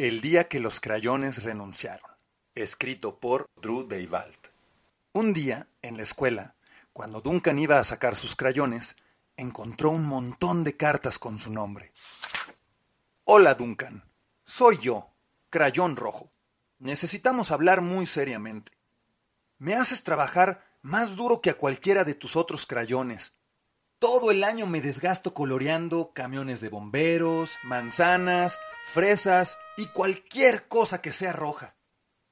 El día que los crayones renunciaron. Escrito por Drew Deivald. Un día, en la escuela, cuando Duncan iba a sacar sus crayones, encontró un montón de cartas con su nombre. Hola, Duncan. Soy yo, Crayón Rojo. Necesitamos hablar muy seriamente. Me haces trabajar más duro que a cualquiera de tus otros crayones. Todo el año me desgasto coloreando camiones de bomberos, manzanas, fresas y cualquier cosa que sea roja.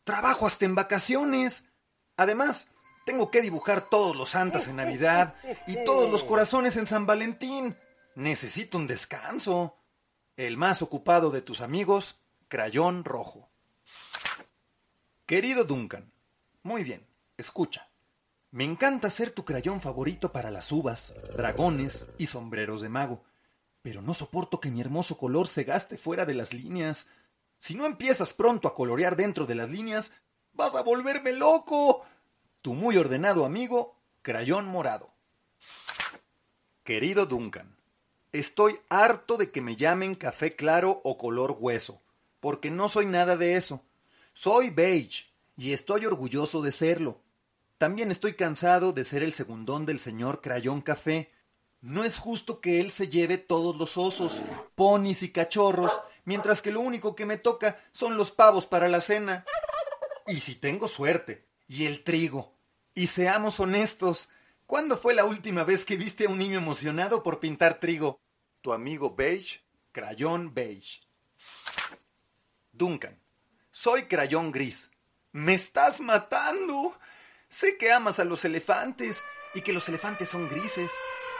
Trabajo hasta en vacaciones. Además, tengo que dibujar todos los santas en Navidad y todos los corazones en San Valentín. Necesito un descanso. El más ocupado de tus amigos, Crayón Rojo. Querido Duncan, muy bien, escucha. Me encanta ser tu crayón favorito para las uvas, dragones y sombreros de mago, pero no soporto que mi hermoso color se gaste fuera de las líneas. Si no empiezas pronto a colorear dentro de las líneas, vas a volverme loco. Tu muy ordenado amigo, Crayón Morado. Querido Duncan, estoy harto de que me llamen café claro o color hueso, porque no soy nada de eso. Soy beige y estoy orgulloso de serlo. También estoy cansado de ser el segundón del señor Crayón Café. No es justo que él se lleve todos los osos, ponis y cachorros, mientras que lo único que me toca son los pavos para la cena. Y si tengo suerte, y el trigo. Y seamos honestos, ¿cuándo fue la última vez que viste a un niño emocionado por pintar trigo? Tu amigo beige, Crayón Beige. Duncan, soy Crayón Gris. ¡Me estás matando! Sé que amas a los elefantes y que los elefantes son grises,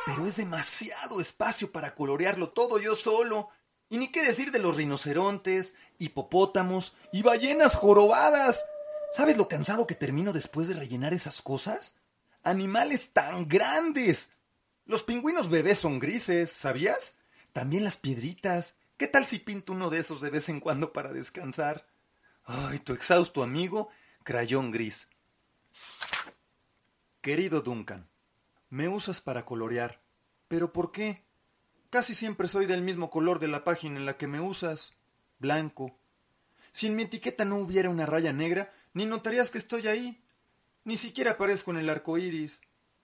pero es demasiado espacio para colorearlo todo yo solo. Y ni qué decir de los rinocerontes, hipopótamos y ballenas jorobadas. ¿Sabes lo cansado que termino después de rellenar esas cosas? Animales tan grandes. Los pingüinos bebés son grises, ¿sabías? También las piedritas. ¿Qué tal si pinto uno de esos de vez en cuando para descansar? Ay, tu exhausto amigo, crayón gris. Querido Duncan, me usas para colorear. ¿Pero por qué? Casi siempre soy del mismo color de la página en la que me usas, blanco. Si en mi etiqueta no hubiera una raya negra, ni notarías que estoy ahí. Ni siquiera aparezco en el arco iris.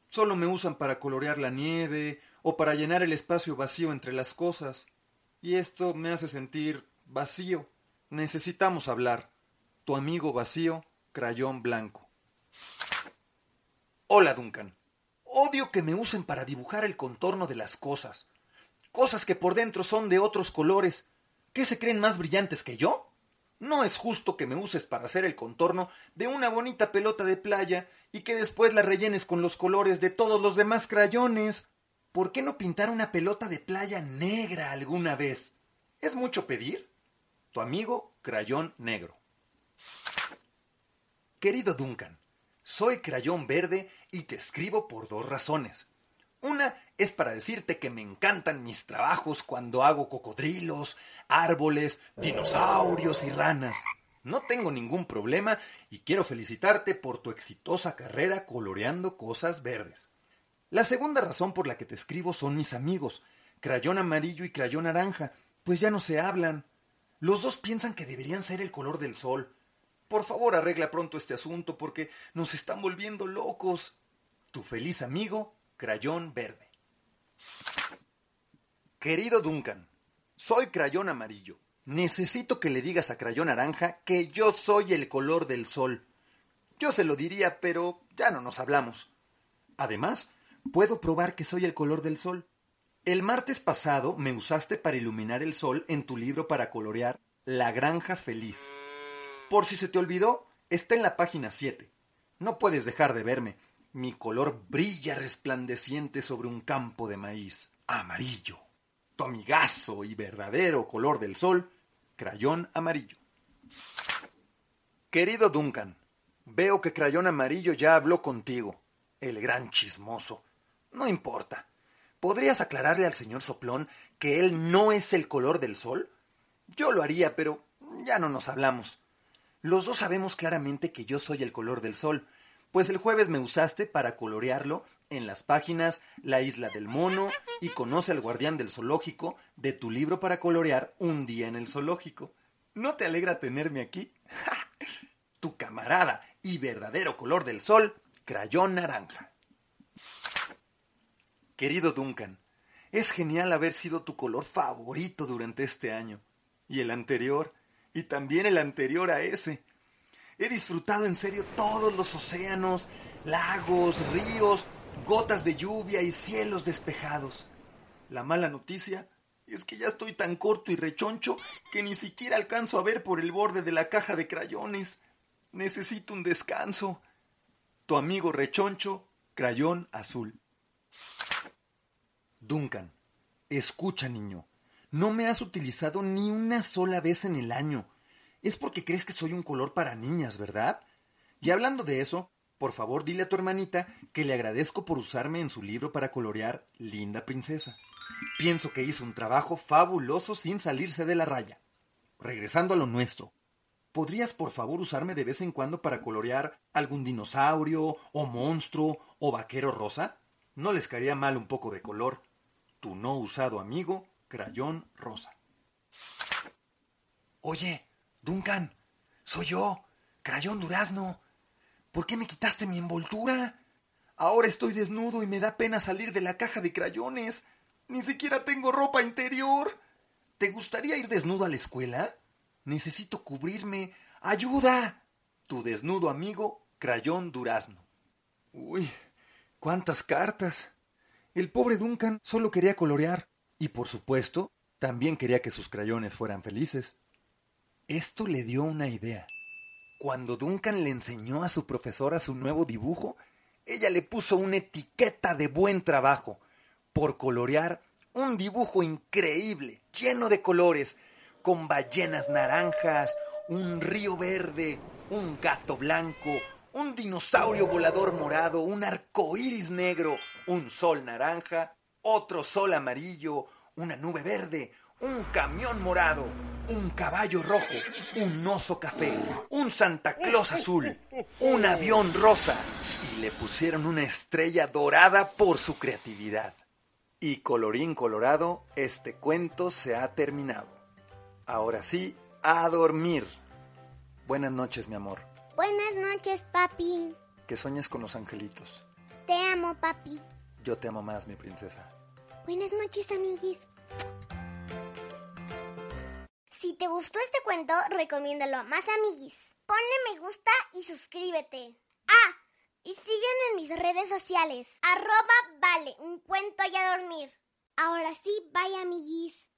Solo me usan para colorear la nieve o para llenar el espacio vacío entre las cosas. Y esto me hace sentir vacío. Necesitamos hablar. Tu amigo vacío, crayón blanco. Hola, Duncan. Odio que me usen para dibujar el contorno de las cosas. Cosas que por dentro son de otros colores. ¿Qué se creen más brillantes que yo? No es justo que me uses para hacer el contorno de una bonita pelota de playa y que después la rellenes con los colores de todos los demás crayones. ¿Por qué no pintar una pelota de playa negra alguna vez? ¿Es mucho pedir? Tu amigo Crayón Negro. Querido Duncan, soy Crayón Verde y te escribo por dos razones. Una es para decirte que me encantan mis trabajos cuando hago cocodrilos, árboles, dinosaurios y ranas. No tengo ningún problema y quiero felicitarte por tu exitosa carrera coloreando cosas verdes. La segunda razón por la que te escribo son mis amigos, Crayón Amarillo y Crayón Naranja, pues ya no se hablan. Los dos piensan que deberían ser el color del sol. Por favor, arregla pronto este asunto porque nos están volviendo locos. Tu feliz amigo, Crayón Verde. Querido Duncan, soy Crayón Amarillo. Necesito que le digas a Crayón Naranja que yo soy el color del sol. Yo se lo diría, pero ya no nos hablamos. Además, puedo probar que soy el color del sol. El martes pasado me usaste para iluminar el sol en tu libro para colorear La Granja Feliz. Por si se te olvidó, está en la página 7. No puedes dejar de verme. Mi color brilla resplandeciente sobre un campo de maíz amarillo. Tu amigazo y verdadero color del sol, crayón amarillo. Querido Duncan, veo que Crayón Amarillo ya habló contigo, el gran chismoso. No importa. ¿Podrías aclararle al señor Soplón que él no es el color del sol? Yo lo haría, pero ya no nos hablamos. Los dos sabemos claramente que yo soy el color del sol, pues el jueves me usaste para colorearlo en las páginas La isla del mono y Conoce al guardián del zoológico de tu libro para colorear Un día en el zoológico. ¿No te alegra tenerme aquí? tu camarada y verdadero color del sol, crayón naranja. Querido Duncan, es genial haber sido tu color favorito durante este año. Y el anterior, y también el anterior a ese. He disfrutado en serio todos los océanos, lagos, ríos, gotas de lluvia y cielos despejados. La mala noticia es que ya estoy tan corto y rechoncho que ni siquiera alcanzo a ver por el borde de la caja de crayones. Necesito un descanso. Tu amigo rechoncho, crayón azul. Duncan, escucha niño, no me has utilizado ni una sola vez en el año. Es porque crees que soy un color para niñas, ¿verdad? Y hablando de eso, por favor dile a tu hermanita que le agradezco por usarme en su libro para colorear Linda Princesa. Pienso que hizo un trabajo fabuloso sin salirse de la raya. Regresando a lo nuestro, ¿podrías por favor usarme de vez en cuando para colorear algún dinosaurio, o monstruo, o vaquero rosa? No les caería mal un poco de color. Tu no usado amigo, crayón rosa. Oye, Duncan, soy yo, Crayón Durazno. ¿Por qué me quitaste mi envoltura? Ahora estoy desnudo y me da pena salir de la caja de crayones. Ni siquiera tengo ropa interior. ¿Te gustaría ir desnudo a la escuela? Necesito cubrirme. ¡Ayuda! Tu desnudo amigo, Crayón Durazno. Uy, cuántas cartas. El pobre Duncan solo quería colorear. Y por supuesto, también quería que sus crayones fueran felices. Esto le dio una idea. Cuando Duncan le enseñó a su profesora su nuevo dibujo, ella le puso una etiqueta de buen trabajo por colorear un dibujo increíble, lleno de colores, con ballenas naranjas, un río verde, un gato blanco, un dinosaurio volador morado, un arco iris negro, un sol naranja, otro sol amarillo, una nube verde, un camión morado, un caballo rojo, un oso café, un Santa Claus azul, un avión rosa y le pusieron una estrella dorada por su creatividad. Y colorín colorado, este cuento se ha terminado. Ahora sí, a dormir. Buenas noches, mi amor. Buenas noches, papi. Que sueñes con los angelitos. Te amo, papi. Yo te amo más, mi princesa. Buenas noches, amiguis. Si te gustó este cuento, recomiéndalo a más amiguis. Ponle me gusta y suscríbete. Ah, y sígueme en mis redes sociales. Arroba vale, un cuento y a dormir. Ahora sí, bye amiguis.